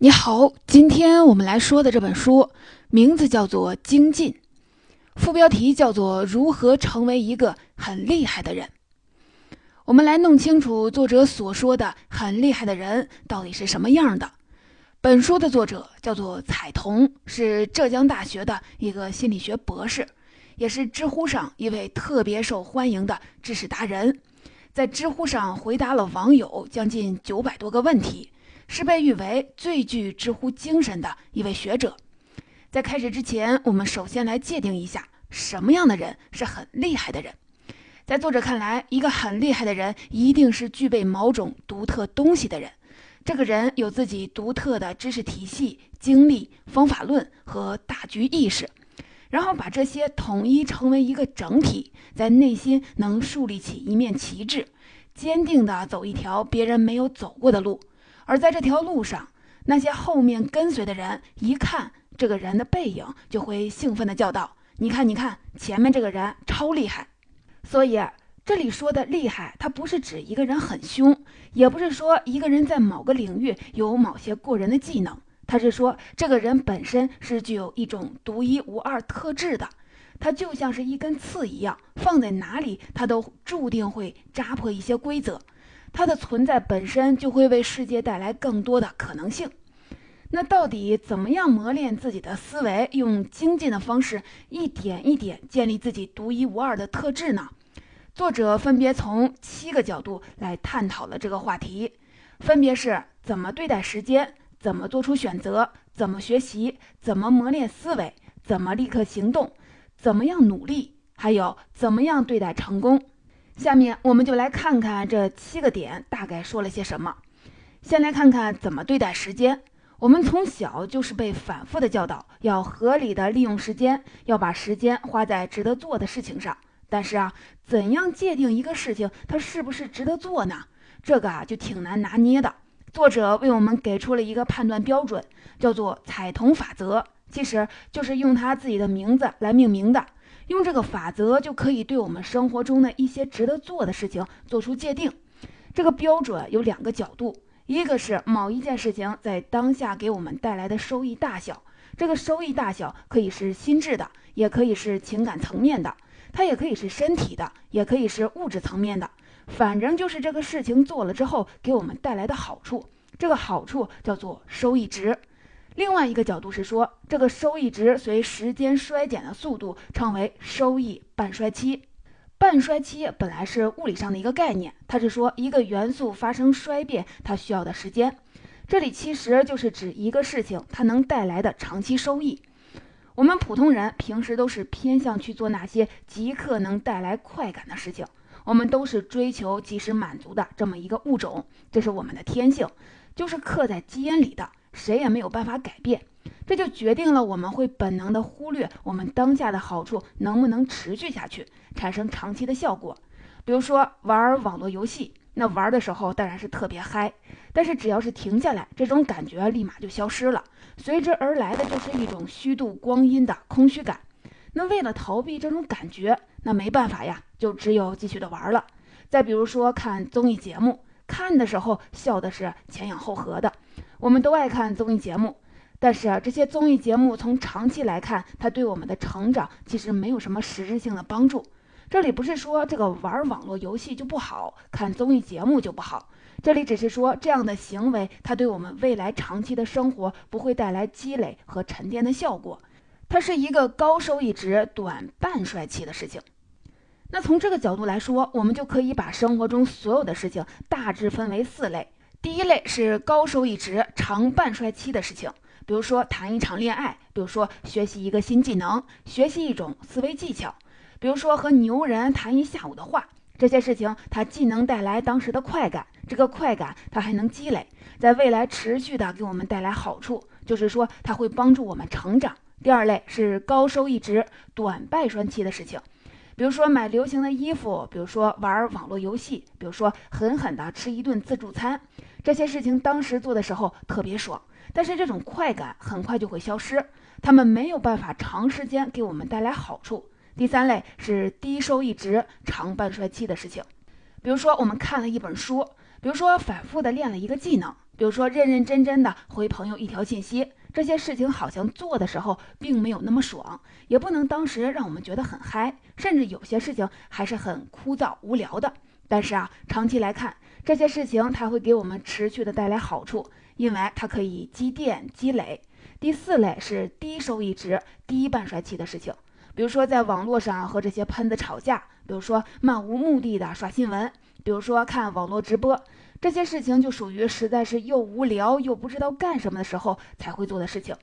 你好，今天我们来说的这本书名字叫做《精进》，副标题叫做“如何成为一个很厉害的人”。我们来弄清楚作者所说的很厉害的人到底是什么样的。本书的作者叫做彩童，是浙江大学的一个心理学博士，也是知乎上一位特别受欢迎的知识达人，在知乎上回答了网友将近九百多个问题。是被誉为最具知乎精神的一位学者。在开始之前，我们首先来界定一下什么样的人是很厉害的人。在作者看来，一个很厉害的人一定是具备某种独特东西的人。这个人有自己独特的知识体系、经历、方法论和大局意识，然后把这些统一成为一个整体，在内心能树立起一面旗帜，坚定地走一条别人没有走过的路。而在这条路上，那些后面跟随的人一看这个人的背影，就会兴奋地叫道：“你看，你看，前面这个人超厉害！”所以这里说的厉害，它不是指一个人很凶，也不是说一个人在某个领域有某些过人的技能，他是说这个人本身是具有一种独一无二特质的。他就像是一根刺一样，放在哪里，他都注定会扎破一些规则。它的存在本身就会为世界带来更多的可能性。那到底怎么样磨练自己的思维，用精进的方式一点一点建立自己独一无二的特质呢？作者分别从七个角度来探讨了这个话题，分别是怎么对待时间，怎么做出选择，怎么学习，怎么磨练思维，怎么立刻行动，怎么样努力，还有怎么样对待成功。下面我们就来看看这七个点大概说了些什么。先来看看怎么对待时间。我们从小就是被反复的教导，要合理的利用时间，要把时间花在值得做的事情上。但是啊，怎样界定一个事情它是不是值得做呢？这个啊就挺难拿捏的。作者为我们给出了一个判断标准，叫做彩童法则，其实就是用他自己的名字来命名的。用这个法则就可以对我们生活中的一些值得做的事情做出界定。这个标准有两个角度，一个是某一件事情在当下给我们带来的收益大小，这个收益大小可以是心智的，也可以是情感层面的，它也可以是身体的，也可以是物质层面的。反正就是这个事情做了之后给我们带来的好处，这个好处叫做收益值。另外一个角度是说，这个收益值随时间衰减的速度称为收益半衰期。半衰期本来是物理上的一个概念，它是说一个元素发生衰变它需要的时间。这里其实就是指一个事情它能带来的长期收益。我们普通人平时都是偏向去做那些即刻能带来快感的事情，我们都是追求及时满足的这么一个物种，这是我们的天性，就是刻在基因里的。谁也没有办法改变，这就决定了我们会本能的忽略我们当下的好处能不能持续下去，产生长期的效果。比如说玩网络游戏，那玩的时候当然是特别嗨，但是只要是停下来，这种感觉立马就消失了，随之而来的就是一种虚度光阴的空虚感。那为了逃避这种感觉，那没办法呀，就只有继续的玩了。再比如说看综艺节目，看的时候笑的是前仰后合的。我们都爱看综艺节目，但是这些综艺节目从长期来看，它对我们的成长其实没有什么实质性的帮助。这里不是说这个玩网络游戏就不好，看综艺节目就不好，这里只是说这样的行为，它对我们未来长期的生活不会带来积累和沉淀的效果，它是一个高收益值、短半衰期的事情。那从这个角度来说，我们就可以把生活中所有的事情大致分为四类。第一类是高收益值、长半衰期的事情，比如说谈一场恋爱，比如说学习一个新技能，学习一种思维技巧，比如说和牛人谈一下午的话。这些事情它既能带来当时的快感，这个快感它还能积累，在未来持续的给我们带来好处，就是说它会帮助我们成长。第二类是高收益值、短半衰期的事情。比如说买流行的衣服，比如说玩网络游戏，比如说狠狠的吃一顿自助餐，这些事情当时做的时候特别爽，但是这种快感很快就会消失，他们没有办法长时间给我们带来好处。第三类是低收益值、长半衰期的事情，比如说我们看了一本书，比如说反复的练了一个技能，比如说认认真真的回朋友一条信息，这些事情好像做的时候并没有那么爽，也不能当时让我们觉得很嗨，甚至有些事情还是很枯燥无聊的。但是啊，长期来看，这些事情它会给我们持续的带来好处，因为它可以积淀积累。第四类是低收益值、低半衰期的事情，比如说在网络上和这些喷子吵架，比如说漫无目的的刷新闻，比如说看网络直播。这些事情就属于实在是又无聊又不知道干什么的时候才会做的事情。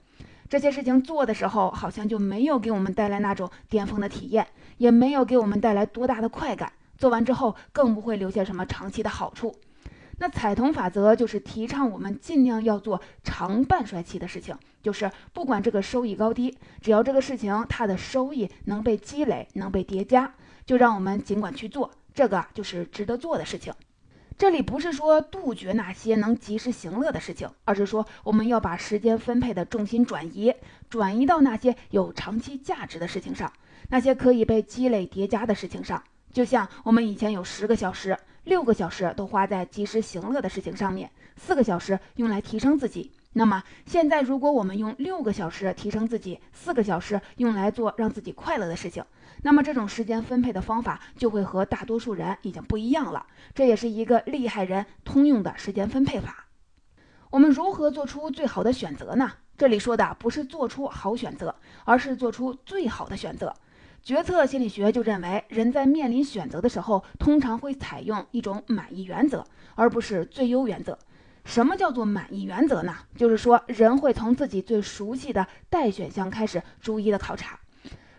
这些事情做的时候，好像就没有给我们带来那种巅峰的体验，也没有给我们带来多大的快感。做完之后，更不会留下什么长期的好处。那彩桐法则就是提倡我们尽量要做长半衰期的事情，就是不管这个收益高低，只要这个事情它的收益能被积累、能被叠加，就让我们尽管去做，这个就是值得做的事情。这里不是说杜绝那些能及时行乐的事情，而是说我们要把时间分配的重心转移，转移到那些有长期价值的事情上，那些可以被积累叠加的事情上。就像我们以前有十个小时，六个小时都花在及时行乐的事情上面，四个小时用来提升自己。那么现在，如果我们用六个小时提升自己，四个小时用来做让自己快乐的事情。那么这种时间分配的方法就会和大多数人已经不一样了，这也是一个厉害人通用的时间分配法。我们如何做出最好的选择呢？这里说的不是做出好选择，而是做出最好的选择。决策心理学就认为，人在面临选择的时候，通常会采用一种满意原则，而不是最优原则。什么叫做满意原则呢？就是说，人会从自己最熟悉的待选项开始逐一的考察。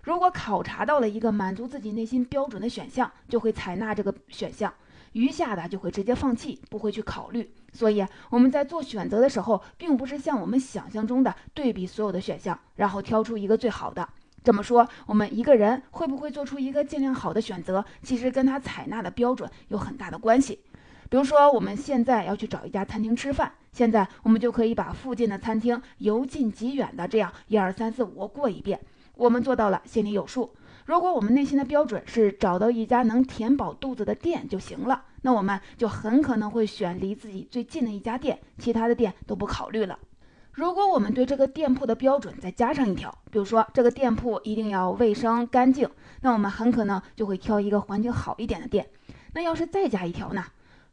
如果考察到了一个满足自己内心标准的选项，就会采纳这个选项，余下的就会直接放弃，不会去考虑。所以我们在做选择的时候，并不是像我们想象中的对比所有的选项，然后挑出一个最好的。这么说，我们一个人会不会做出一个尽量好的选择，其实跟他采纳的标准有很大的关系。比如说，我们现在要去找一家餐厅吃饭，现在我们就可以把附近的餐厅由近及远的这样一二三四五过一遍。我们做到了，心里有数。如果我们内心的标准是找到一家能填饱肚子的店就行了，那我们就很可能会选离自己最近的一家店，其他的店都不考虑了。如果我们对这个店铺的标准再加上一条，比如说这个店铺一定要卫生干净，那我们很可能就会挑一个环境好一点的店。那要是再加一条呢？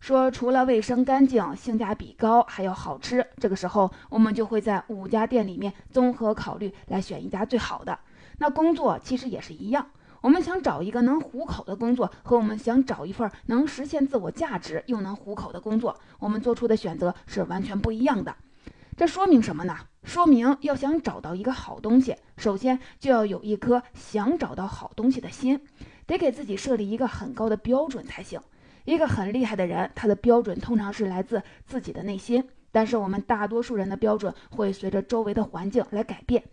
说除了卫生干净、性价比高，还要好吃，这个时候我们就会在五家店里面综合考虑来选一家最好的。那工作其实也是一样，我们想找一个能糊口的工作，和我们想找一份能实现自我价值又能糊口的工作，我们做出的选择是完全不一样的。这说明什么呢？说明要想找到一个好东西，首先就要有一颗想找到好东西的心，得给自己设立一个很高的标准才行。一个很厉害的人，他的标准通常是来自自己的内心，但是我们大多数人的标准会随着周围的环境来改变。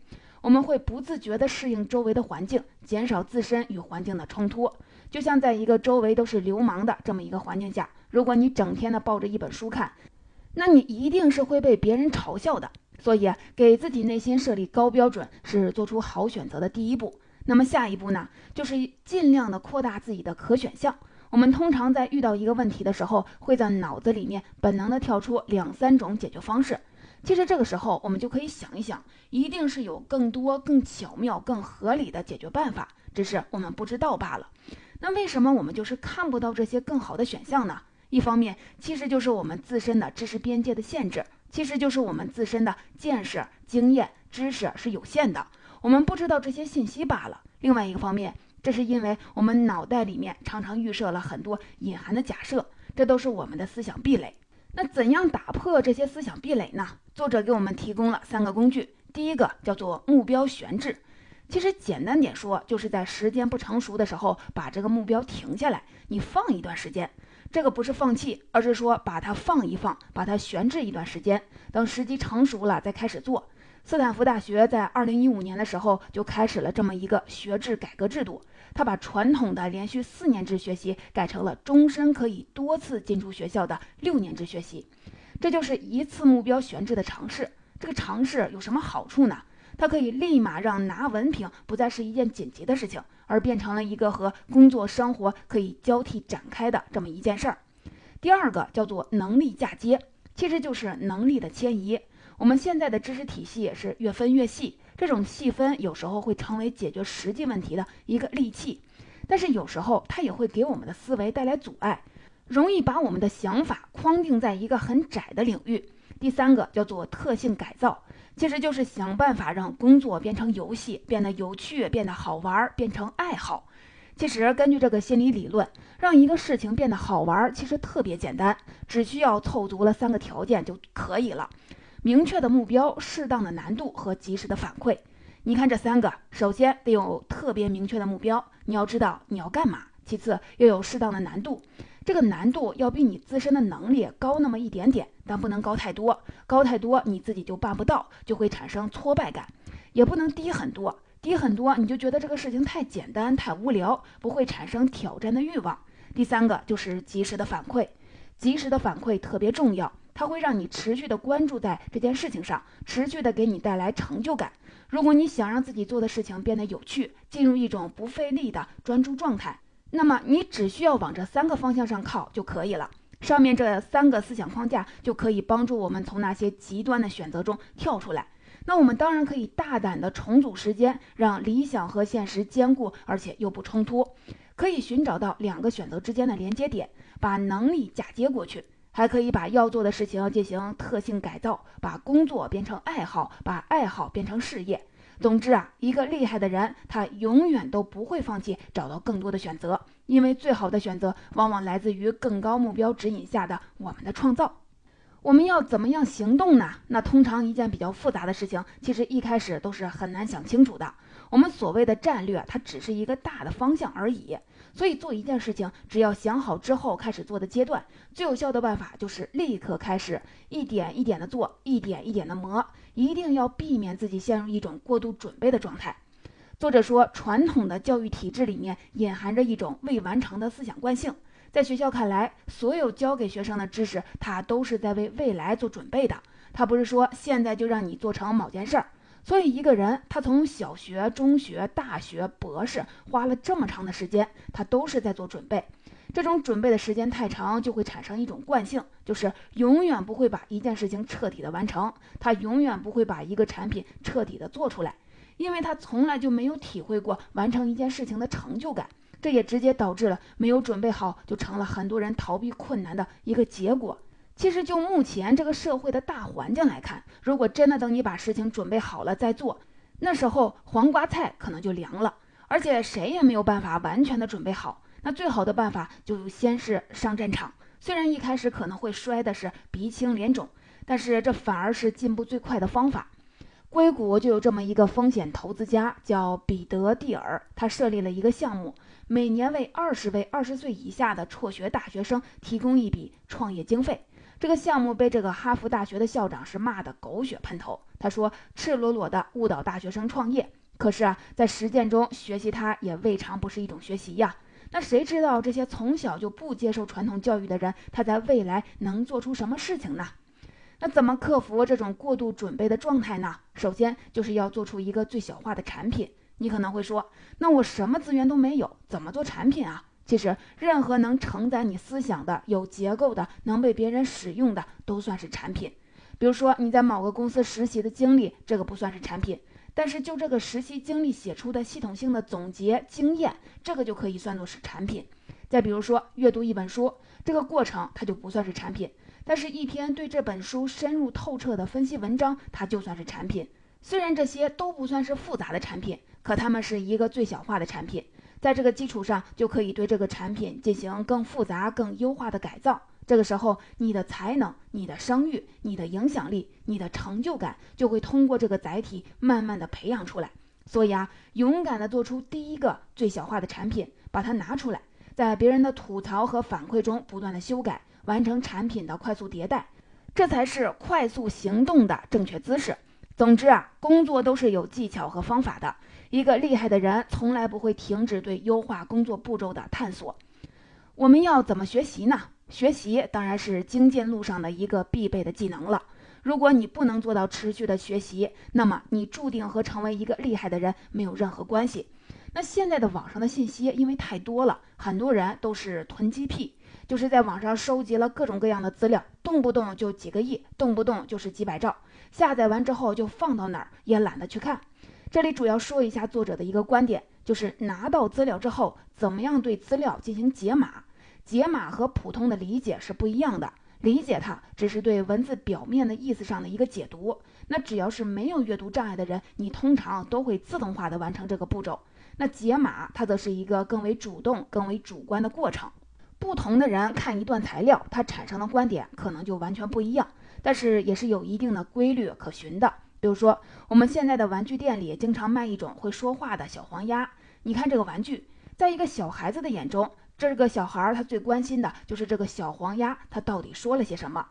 我们会不自觉地适应周围的环境，减少自身与环境的冲突。就像在一个周围都是流氓的这么一个环境下，如果你整天的抱着一本书看，那你一定是会被别人嘲笑的。所以，给自己内心设立高标准是做出好选择的第一步。那么下一步呢，就是尽量的扩大自己的可选项。我们通常在遇到一个问题的时候，会在脑子里面本能的跳出两三种解决方式。其实这个时候，我们就可以想一想，一定是有更多、更巧妙、更合理的解决办法，只是我们不知道罢了。那为什么我们就是看不到这些更好的选项呢？一方面，其实就是我们自身的知识边界的限制，其实就是我们自身的见识、经验、知识是有限的，我们不知道这些信息罢了。另外一个方面，这是因为我们脑袋里面常常预设了很多隐含的假设，这都是我们的思想壁垒。那怎样打破这些思想壁垒呢？作者给我们提供了三个工具。第一个叫做目标悬置，其实简单点说，就是在时间不成熟的时候，把这个目标停下来，你放一段时间。这个不是放弃，而是说把它放一放，把它悬置一段时间，等时机成熟了再开始做。斯坦福大学在二零一五年的时候就开始了这么一个学制改革制度。他把传统的连续四年制学习改成了终身可以多次进出学校的六年制学习，这就是一次目标悬置的尝试。这个尝试有什么好处呢？它可以立马让拿文凭不再是一件紧急的事情，而变成了一个和工作生活可以交替展开的这么一件事儿。第二个叫做能力嫁接。其实就是能力的迁移。我们现在的知识体系也是越分越细，这种细分有时候会成为解决实际问题的一个利器，但是有时候它也会给我们的思维带来阻碍，容易把我们的想法框定在一个很窄的领域。第三个叫做特性改造，其实就是想办法让工作变成游戏，变得有趣，变得好玩，变成爱好。其实根据这个心理理论，让一个事情变得好玩，其实特别简单，只需要凑足了三个条件就可以了：明确的目标、适当的难度和及时的反馈。你看这三个，首先得有特别明确的目标，你要知道你要干嘛；其次要有适当的难度。这个难度要比你自身的能力高那么一点点，但不能高太多。高太多你自己就办不到，就会产生挫败感；也不能低很多，低很多你就觉得这个事情太简单、太无聊，不会产生挑战的欲望。第三个就是及时的反馈，及时的反馈特别重要，它会让你持续的关注在这件事情上，持续的给你带来成就感。如果你想让自己做的事情变得有趣，进入一种不费力的专注状态。那么你只需要往这三个方向上靠就可以了。上面这三个思想框架就可以帮助我们从那些极端的选择中跳出来。那我们当然可以大胆的重组时间，让理想和现实兼顾，而且又不冲突。可以寻找到两个选择之间的连接点，把能力嫁接过去，还可以把要做的事情进行特性改造，把工作变成爱好，把爱好变成事业。总之啊，一个厉害的人，他永远都不会放弃找到更多的选择，因为最好的选择往往来自于更高目标指引下的我们的创造。我们要怎么样行动呢？那通常一件比较复杂的事情，其实一开始都是很难想清楚的。我们所谓的战略，它只是一个大的方向而已。所以做一件事情，只要想好之后开始做的阶段，最有效的办法就是立刻开始，一点一点的做，一点一点的磨，一定要避免自己陷入一种过度准备的状态。作者说，传统的教育体制里面隐含着一种未完成的思想惯性，在学校看来，所有教给学生的知识，它都是在为未来做准备的，它不是说现在就让你做成某件事儿。所以，一个人他从小学、中学、大学、博士花了这么长的时间，他都是在做准备。这种准备的时间太长，就会产生一种惯性，就是永远不会把一件事情彻底的完成，他永远不会把一个产品彻底的做出来，因为他从来就没有体会过完成一件事情的成就感。这也直接导致了没有准备好，就成了很多人逃避困难的一个结果。其实，就目前这个社会的大环境来看，如果真的等你把事情准备好了再做，那时候黄瓜菜可能就凉了。而且谁也没有办法完全的准备好。那最好的办法就先是上战场，虽然一开始可能会摔的是鼻青脸肿，但是这反而是进步最快的方法。硅谷就有这么一个风险投资家，叫彼得蒂尔，他设立了一个项目，每年为二十位二十岁以下的辍学大学生提供一笔创业经费。这个项目被这个哈佛大学的校长是骂得狗血喷头。他说：“赤裸裸的误导大学生创业。”可是啊，在实践中学习它也未尝不是一种学习呀。那谁知道这些从小就不接受传统教育的人，他在未来能做出什么事情呢？那怎么克服这种过度准备的状态呢？首先就是要做出一个最小化的产品。你可能会说：“那我什么资源都没有，怎么做产品啊？”其实，任何能承载你思想的、有结构的、能被别人使用的，都算是产品。比如说，你在某个公司实习的经历，这个不算是产品；但是就这个实习经历写出的系统性的总结经验，这个就可以算作是产品。再比如说，阅读一本书，这个过程它就不算是产品；但是一篇对这本书深入透彻的分析文章，它就算是产品。虽然这些都不算是复杂的产品，可它们是一个最小化的产品。在这个基础上，就可以对这个产品进行更复杂、更优化的改造。这个时候，你的才能、你的声誉、你的影响力、你的成就感，就会通过这个载体慢慢的培养出来。所以啊，勇敢的做出第一个最小化的产品，把它拿出来，在别人的吐槽和反馈中不断的修改，完成产品的快速迭代，这才是快速行动的正确姿势。总之啊，工作都是有技巧和方法的。一个厉害的人从来不会停止对优化工作步骤的探索。我们要怎么学习呢？学习当然是精进路上的一个必备的技能了。如果你不能做到持续的学习，那么你注定和成为一个厉害的人没有任何关系。那现在的网上的信息因为太多了，很多人都是囤积癖，就是在网上收集了各种各样的资料，动不动就几个亿，动不动就是几百兆，下载完之后就放到哪儿，也懒得去看。这里主要说一下作者的一个观点，就是拿到资料之后，怎么样对资料进行解码。解码和普通的理解是不一样的，理解它只是对文字表面的意思上的一个解读。那只要是没有阅读障碍的人，你通常都会自动化的完成这个步骤。那解码它则是一个更为主动、更为主观的过程。不同的人看一段材料，它产生的观点可能就完全不一样，但是也是有一定的规律可循的。比如说，我们现在的玩具店里经常卖一种会说话的小黄鸭。你看这个玩具，在一个小孩子的眼中，这个小孩他最关心的就是这个小黄鸭，它到底说了些什么？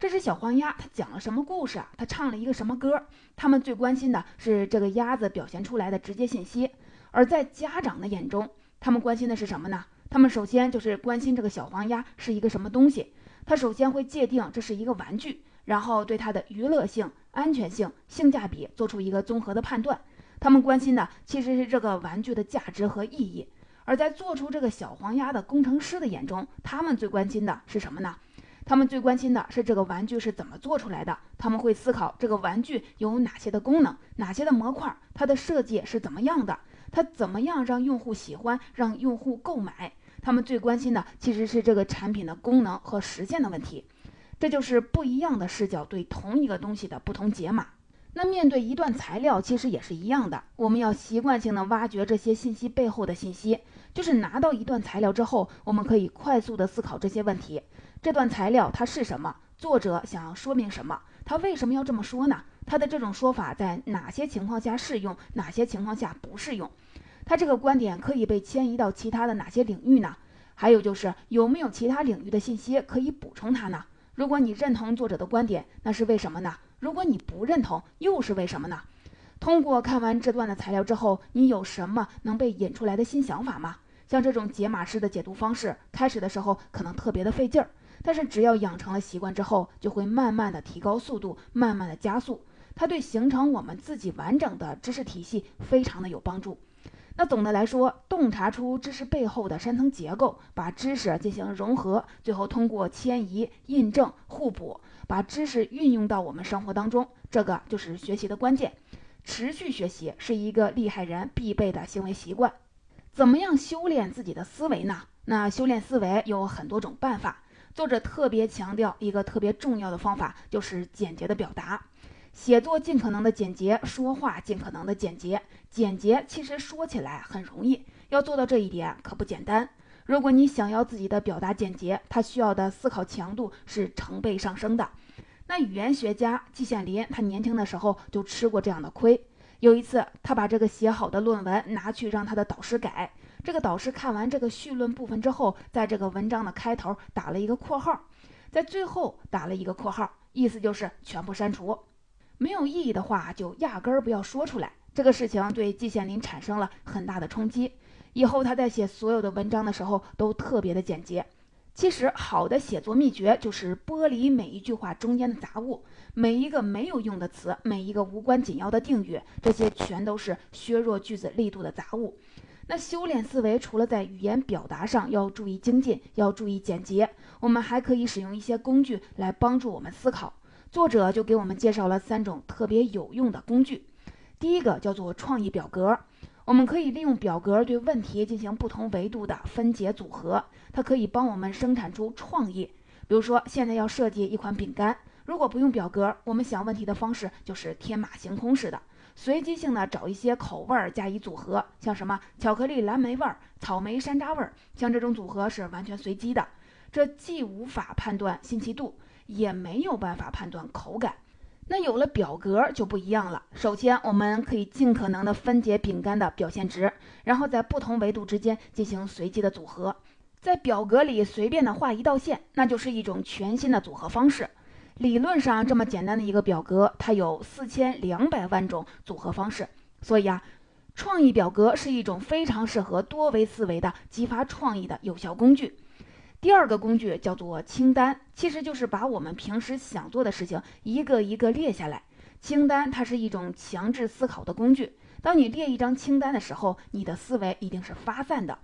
这只小黄鸭它讲了什么故事啊？它唱了一个什么歌？他们最关心的是这个鸭子表现出来的直接信息。而在家长的眼中，他们关心的是什么呢？他们首先就是关心这个小黄鸭是一个什么东西。他首先会界定这是一个玩具。然后对它的娱乐性、安全性、性价比做出一个综合的判断。他们关心的其实是这个玩具的价值和意义。而在做出这个小黄鸭的工程师的眼中，他们最关心的是什么呢？他们最关心的是这个玩具是怎么做出来的。他们会思考这个玩具有哪些的功能，哪些的模块，它的设计是怎么样的，它怎么样让用户喜欢，让用户购买。他们最关心的其实是这个产品的功能和实现的问题。这就是不一样的视角对同一个东西的不同解码。那面对一段材料，其实也是一样的。我们要习惯性的挖掘这些信息背后的信息。就是拿到一段材料之后，我们可以快速的思考这些问题：这段材料它是什么？作者想要说明什么？他为什么要这么说呢？他的这种说法在哪些情况下适用？哪些情况下不适用？他这个观点可以被迁移到其他的哪些领域呢？还有就是有没有其他领域的信息可以补充它呢？如果你认同作者的观点，那是为什么呢？如果你不认同，又是为什么呢？通过看完这段的材料之后，你有什么能被引出来的新想法吗？像这种解码式的解读方式，开始的时候可能特别的费劲儿，但是只要养成了习惯之后，就会慢慢的提高速度，慢慢的加速。它对形成我们自己完整的知识体系非常的有帮助。那总的来说，洞察出知识背后的深层结构，把知识进行融合，最后通过迁移、印证、互补，把知识运用到我们生活当中，这个就是学习的关键。持续学习是一个厉害人必备的行为习惯。怎么样修炼自己的思维呢？那修炼思维有很多种办法。作者特别强调一个特别重要的方法，就是简洁的表达。写作尽可能的简洁，说话尽可能的简洁。简洁其实说起来很容易，要做到这一点可不简单。如果你想要自己的表达简洁，它需要的思考强度是成倍上升的。那语言学家季羡林，他年轻的时候就吃过这样的亏。有一次，他把这个写好的论文拿去让他的导师改，这个导师看完这个序论部分之后，在这个文章的开头打了一个括号，在最后打了一个括号，意思就是全部删除。没有意义的话，就压根儿不要说出来。这个事情对季羡林产生了很大的冲击。以后他在写所有的文章的时候都特别的简洁。其实，好的写作秘诀就是剥离每一句话中间的杂物，每一个没有用的词，每一个无关紧要的定语，这些全都是削弱句子力度的杂物。那修炼思维，除了在语言表达上要注意精进，要注意简洁，我们还可以使用一些工具来帮助我们思考。作者就给我们介绍了三种特别有用的工具，第一个叫做创意表格，我们可以利用表格对问题进行不同维度的分解组合，它可以帮我们生产出创意。比如说，现在要设计一款饼干，如果不用表格，我们想问题的方式就是天马行空似的，随机性的找一些口味儿加以组合，像什么巧克力蓝莓味儿、草莓山楂味儿，像这种组合是完全随机的，这既无法判断新奇度。也没有办法判断口感，那有了表格就不一样了。首先，我们可以尽可能的分解饼干的表现值，然后在不同维度之间进行随机的组合，在表格里随便的画一道线，那就是一种全新的组合方式。理论上这么简单的一个表格，它有四千两百万种组合方式，所以啊，创意表格是一种非常适合多维思维的激发创意的有效工具。第二个工具叫做清单，其实就是把我们平时想做的事情一个一个列下来。清单它是一种强制思考的工具。当你列一张清单的时候，你的思维一定是发散的。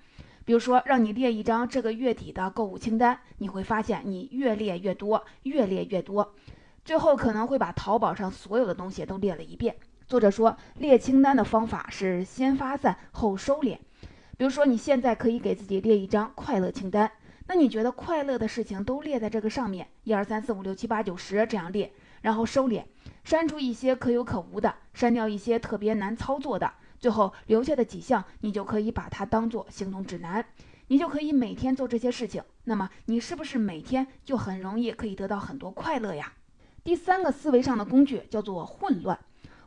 比如说，让你列一张这个月底的购物清单，你会发现你越列越多，越列越多，最后可能会把淘宝上所有的东西都列了一遍。作者说，列清单的方法是先发散后收敛。比如说，你现在可以给自己列一张快乐清单，那你觉得快乐的事情都列在这个上面，一二三四五六七八九十这样列，然后收敛，删除一些可有可无的，删掉一些特别难操作的。最后留下的几项，你就可以把它当做行动指南，你就可以每天做这些事情。那么你是不是每天就很容易可以得到很多快乐呀？第三个思维上的工具叫做混乱。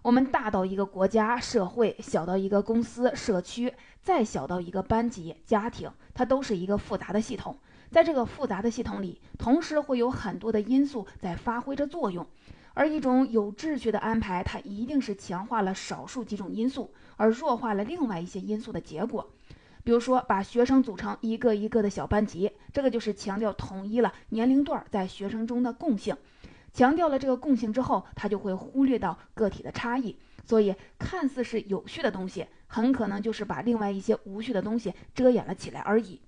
我们大到一个国家、社会，小到一个公司、社区，再小到一个班级、家庭，它都是一个复杂的系统。在这个复杂的系统里，同时会有很多的因素在发挥着作用。而一种有秩序的安排，它一定是强化了少数几种因素，而弱化了另外一些因素的结果。比如说，把学生组成一个一个的小班级，这个就是强调统一了年龄段在学生中的共性。强调了这个共性之后，他就会忽略到个体的差异。所以，看似是有序的东西，很可能就是把另外一些无序的东西遮掩了起来而已。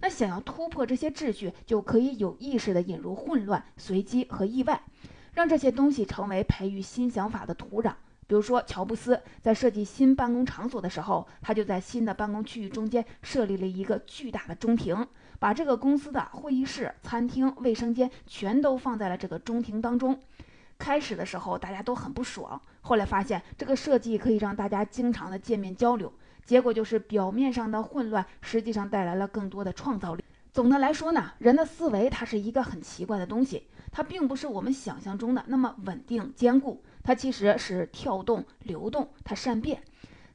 那想要突破这些秩序，就可以有意识地引入混乱、随机和意外。让这些东西成为培育新想法的土壤。比如说，乔布斯在设计新办公场所的时候，他就在新的办公区域中间设立了一个巨大的中庭，把这个公司的会议室、餐厅、卫生间全都放在了这个中庭当中。开始的时候，大家都很不爽，后来发现这个设计可以让大家经常的见面交流，结果就是表面上的混乱，实际上带来了更多的创造力。总的来说呢，人的思维它是一个很奇怪的东西，它并不是我们想象中的那么稳定坚固，它其实是跳动、流动，它善变。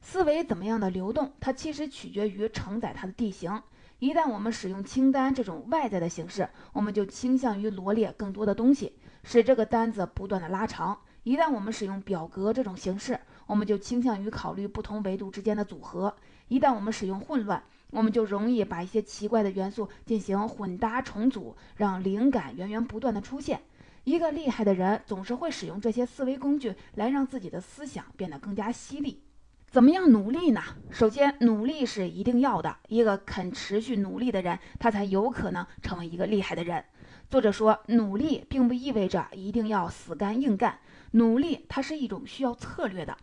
思维怎么样的流动，它其实取决于承载它的地形。一旦我们使用清单这种外在的形式，我们就倾向于罗列更多的东西，使这个单子不断的拉长；一旦我们使用表格这种形式，我们就倾向于考虑不同维度之间的组合；一旦我们使用混乱。我们就容易把一些奇怪的元素进行混搭重组，让灵感源源不断的出现。一个厉害的人总是会使用这些思维工具来让自己的思想变得更加犀利。怎么样努力呢？首先，努力是一定要的。一个肯持续努力的人，他才有可能成为一个厉害的人。作者说，努力并不意味着一定要死干硬干，努力它是一种需要策略的。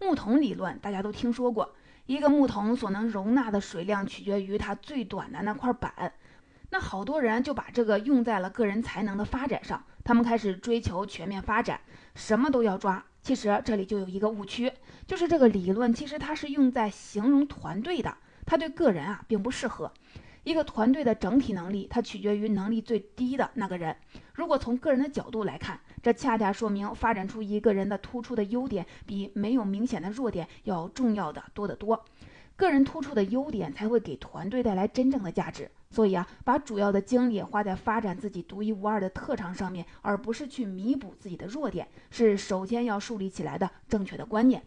木桶理论大家都听说过。一个木桶所能容纳的水量取决于它最短的那块板，那好多人就把这个用在了个人才能的发展上，他们开始追求全面发展，什么都要抓。其实这里就有一个误区，就是这个理论其实它是用在形容团队的，它对个人啊并不适合。一个团队的整体能力，它取决于能力最低的那个人。如果从个人的角度来看，这恰恰说明发展出一个人的突出的优点，比没有明显的弱点要重要的多得多。个人突出的优点才会给团队带来真正的价值。所以啊，把主要的精力花在发展自己独一无二的特长上面，而不是去弥补自己的弱点，是首先要树立起来的正确的观念。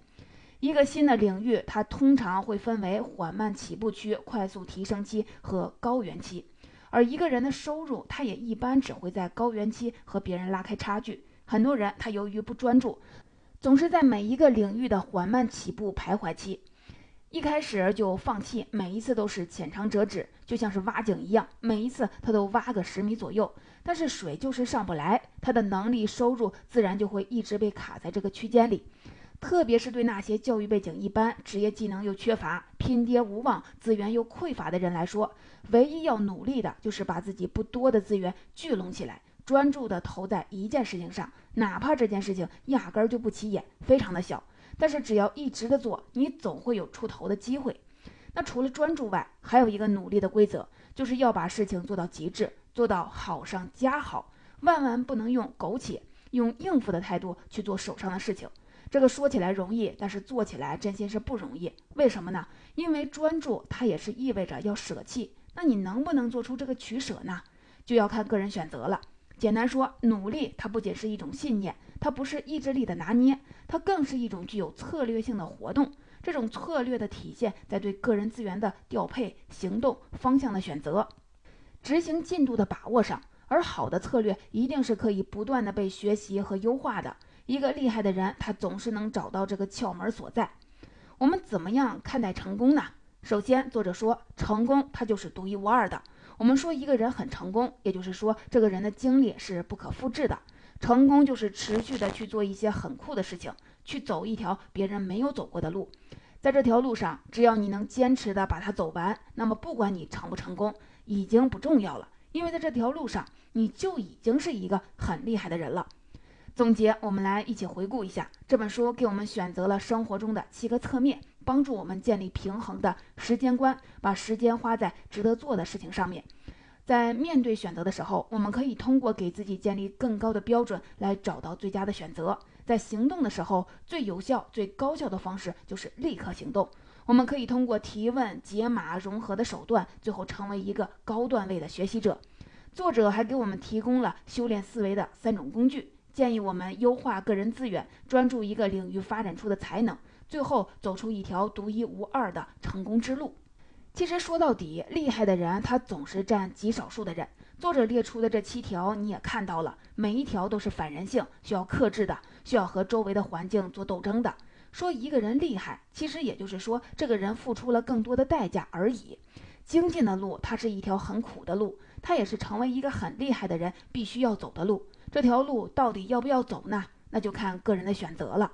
一个新的领域，它通常会分为缓慢起步区、快速提升期和高原期。而一个人的收入，他也一般只会在高原期和别人拉开差距。很多人他由于不专注，总是在每一个领域的缓慢起步徘徊期，一开始就放弃，每一次都是浅尝辄止，就像是挖井一样，每一次他都挖个十米左右，但是水就是上不来，他的能力收入自然就会一直被卡在这个区间里。特别是对那些教育背景一般、职业技能又缺乏、拼爹无望、资源又匮乏的人来说，唯一要努力的就是把自己不多的资源聚拢起来，专注的投在一件事情上，哪怕这件事情压根儿就不起眼，非常的小，但是只要一直的做，你总会有出头的机会。那除了专注外，还有一个努力的规则，就是要把事情做到极致，做到好上加好，万万不能用苟且、用应付的态度去做手上的事情。这个说起来容易，但是做起来真心是不容易。为什么呢？因为专注它也是意味着要舍弃。那你能不能做出这个取舍呢？就要看个人选择了。简单说，努力它不仅是一种信念，它不是意志力的拿捏，它更是一种具有策略性的活动。这种策略的体现在对个人资源的调配、行动方向的选择、执行进度的把握上。而好的策略一定是可以不断的被学习和优化的。一个厉害的人，他总是能找到这个窍门所在。我们怎么样看待成功呢？首先，作者说，成功它就是独一无二的。我们说一个人很成功，也就是说这个人的经历是不可复制的。成功就是持续的去做一些很酷的事情，去走一条别人没有走过的路。在这条路上，只要你能坚持的把它走完，那么不管你成不成功，已经不重要了，因为在这条路上，你就已经是一个很厉害的人了。总结，我们来一起回顾一下这本书，给我们选择了生活中的七个侧面。帮助我们建立平衡的时间观，把时间花在值得做的事情上面。在面对选择的时候，我们可以通过给自己建立更高的标准来找到最佳的选择。在行动的时候，最有效、最高效的方式就是立刻行动。我们可以通过提问、解码、融合的手段，最后成为一个高段位的学习者。作者还给我们提供了修炼思维的三种工具，建议我们优化个人资源，专注一个领域发展出的才能。最后走出一条独一无二的成功之路。其实说到底，厉害的人他总是占极少数的人。作者列出的这七条你也看到了，每一条都是反人性、需要克制的，需要和周围的环境做斗争的。说一个人厉害，其实也就是说这个人付出了更多的代价而已。精进的路，它是一条很苦的路，它也是成为一个很厉害的人必须要走的路。这条路到底要不要走呢？那就看个人的选择了。